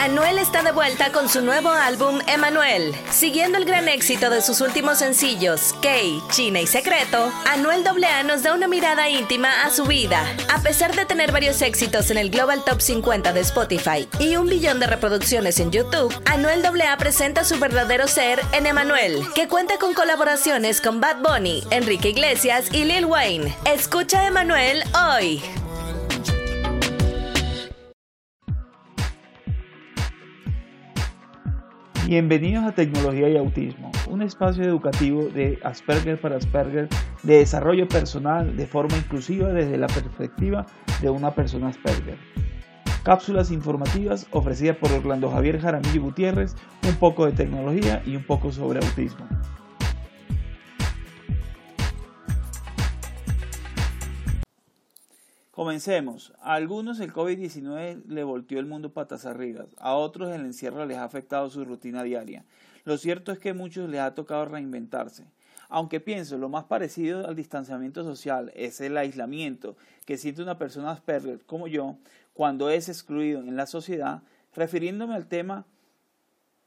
Anuel está de vuelta con su nuevo álbum Emanuel. Siguiendo el gran éxito de sus últimos sencillos, Kay, China y Secreto, Anuel AA nos da una mirada íntima a su vida. A pesar de tener varios éxitos en el Global Top 50 de Spotify y un billón de reproducciones en YouTube, Anuel AA presenta su verdadero ser en Emanuel, que cuenta con colaboraciones con Bad Bunny, Enrique Iglesias y Lil Wayne. Escucha Emanuel hoy. Bienvenidos a Tecnología y Autismo, un espacio educativo de Asperger para Asperger de desarrollo personal de forma inclusiva desde la perspectiva de una persona Asperger. Cápsulas informativas ofrecidas por Orlando Javier Jaramillo Gutiérrez, un poco de tecnología y un poco sobre autismo. Comencemos. A algunos el COVID-19 le volteó el mundo patas arriba, a otros el encierro les ha afectado su rutina diaria. Lo cierto es que a muchos les ha tocado reinventarse. Aunque pienso, lo más parecido al distanciamiento social es el aislamiento que siente una persona Asperger como yo cuando es excluido en la sociedad, refiriéndome al tema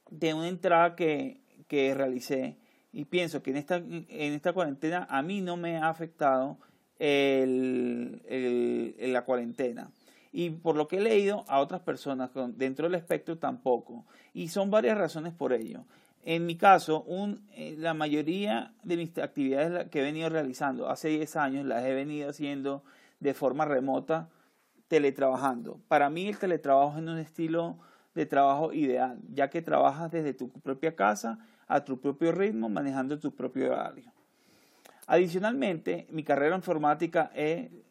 de una entrada que, que realicé y pienso que en esta, en esta cuarentena a mí no me ha afectado el, la cuarentena. Y por lo que he leído, a otras personas dentro del espectro tampoco. Y son varias razones por ello. En mi caso, un, eh, la mayoría de mis actividades que he venido realizando hace 10 años las he venido haciendo de forma remota, teletrabajando. Para mí el teletrabajo es un estilo de trabajo ideal, ya que trabajas desde tu propia casa a tu propio ritmo, manejando tu propio horario. Adicionalmente, mi carrera informática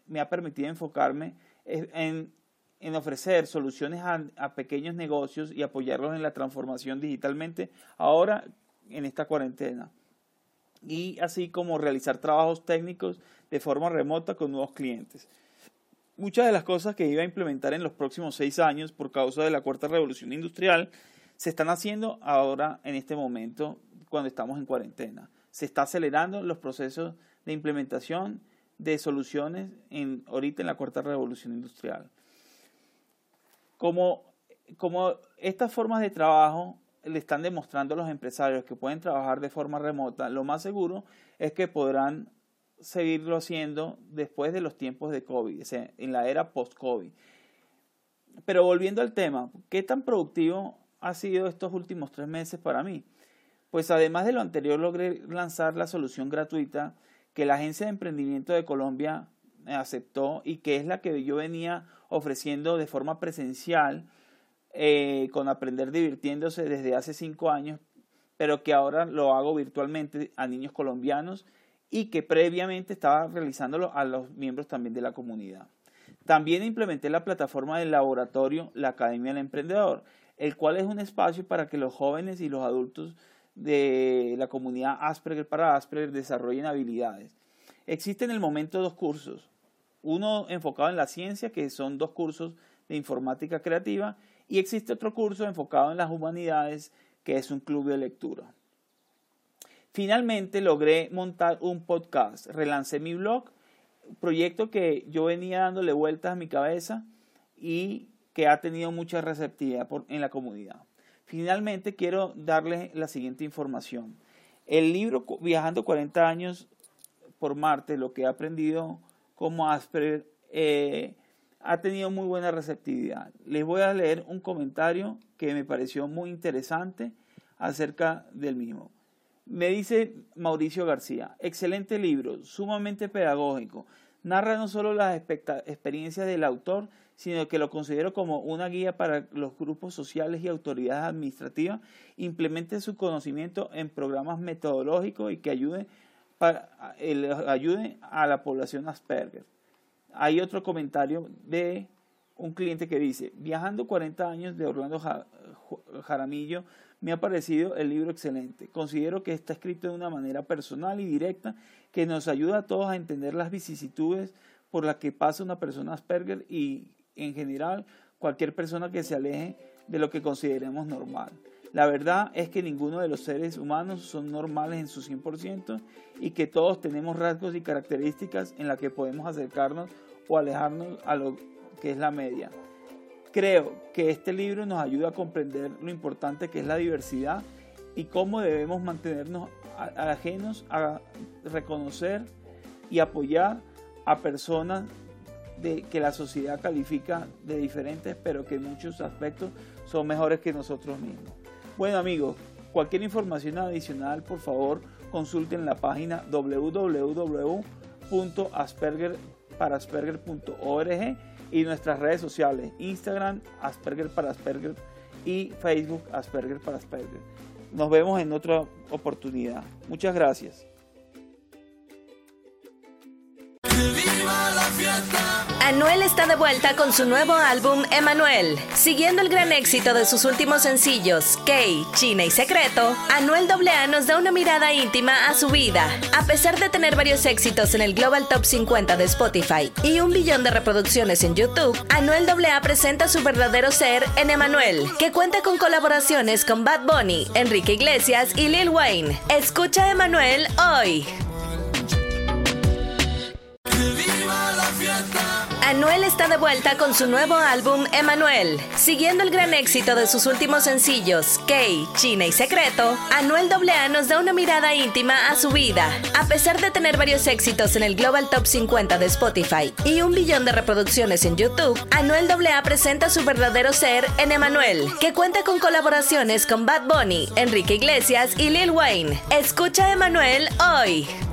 me ha permitido enfocarme en, ofrecer soluciones a, pequeños negocios y apoyarlos en la transformación digitalmente ahora en esta cuarentena. Y así como realizar trabajos técnicos de forma remota con nuevos clientes. Muchas de las cosas que iba a implementar en los próximos seis años por causa de la cuarta revolución industrial se están haciendo ahora en este momento cuando estamos en cuarentena se está acelerando los procesos de implementación de soluciones en, ahorita en la cuarta revolución industrial. Como, como estas formas de trabajo le están demostrando a los empresarios que pueden trabajar de forma remota, lo más seguro es que podrán seguirlo haciendo después de los tiempos de COVID, en la era post-COVID. Pero volviendo al tema, ¿qué tan productivo ha sido estos últimos tres meses para mí? Pues además de lo anterior logré lanzar la solución gratuita que la Agencia de Emprendimiento de Colombia aceptó y que es la que yo venía ofreciendo de forma presencial eh, con Aprender Divirtiéndose desde hace cinco años, pero que ahora lo hago virtualmente a niños colombianos y que previamente estaba realizándolo a los miembros también de la comunidad. También implementé la plataforma del laboratorio La Academia del Emprendedor, el cual es un espacio para que los jóvenes y los adultos de la comunidad Asperger para Asperger desarrollen habilidades. Existen en el momento dos cursos, uno enfocado en la ciencia, que son dos cursos de informática creativa, y existe otro curso enfocado en las humanidades, que es un club de lectura. Finalmente logré montar un podcast, relancé mi blog, proyecto que yo venía dándole vueltas a mi cabeza y que ha tenido mucha receptividad en la comunidad. Finalmente quiero darles la siguiente información. El libro Viajando 40 años por Marte, lo que he aprendido como Asperger, eh, ha tenido muy buena receptividad. Les voy a leer un comentario que me pareció muy interesante acerca del mismo. Me dice Mauricio García, excelente libro, sumamente pedagógico. Narra no solo las experiencias del autor, sino que lo considero como una guía para los grupos sociales y autoridades administrativas, implemente su conocimiento en programas metodológicos y que ayude, para, ayude a la población Asperger. Hay otro comentario de un cliente que dice, viajando 40 años de Orlando Jaramillo, me ha parecido el libro excelente. Considero que está escrito de una manera personal y directa que nos ayuda a todos a entender las vicisitudes por las que pasa una persona Asperger y en general cualquier persona que se aleje de lo que consideremos normal. La verdad es que ninguno de los seres humanos son normales en su 100% y que todos tenemos rasgos y características en las que podemos acercarnos o alejarnos a lo que es la media. Creo que este libro nos ayuda a comprender lo importante que es la diversidad y cómo debemos mantenernos ajenos a reconocer y apoyar a personas de, que la sociedad califica de diferentes, pero que en muchos aspectos son mejores que nosotros mismos. Bueno amigos, cualquier información adicional, por favor, consulten la página www.aspergerparasperger.org y nuestras redes sociales, Instagram, Asperger para Asperger y Facebook, Asperger para Asperger. Nos vemos en otra oportunidad. Muchas gracias. Anuel está de vuelta con su nuevo álbum Emanuel. Siguiendo el gran éxito de sus últimos sencillos, Kay, China y Secreto, Anuel AA nos da una mirada íntima a su vida. A pesar de tener varios éxitos en el Global Top 50 de Spotify y un billón de reproducciones en YouTube, Anuel AA presenta su verdadero ser en Emanuel, que cuenta con colaboraciones con Bad Bunny, Enrique Iglesias y Lil Wayne. Escucha Emanuel hoy. Anuel está de vuelta con su nuevo álbum Emanuel. Siguiendo el gran éxito de sus últimos sencillos, Kay, China y Secreto, Anuel AA nos da una mirada íntima a su vida. A pesar de tener varios éxitos en el Global Top 50 de Spotify y un billón de reproducciones en YouTube, Anuel AA presenta su verdadero ser en Emanuel, que cuenta con colaboraciones con Bad Bunny, Enrique Iglesias y Lil Wayne. Escucha Emanuel hoy.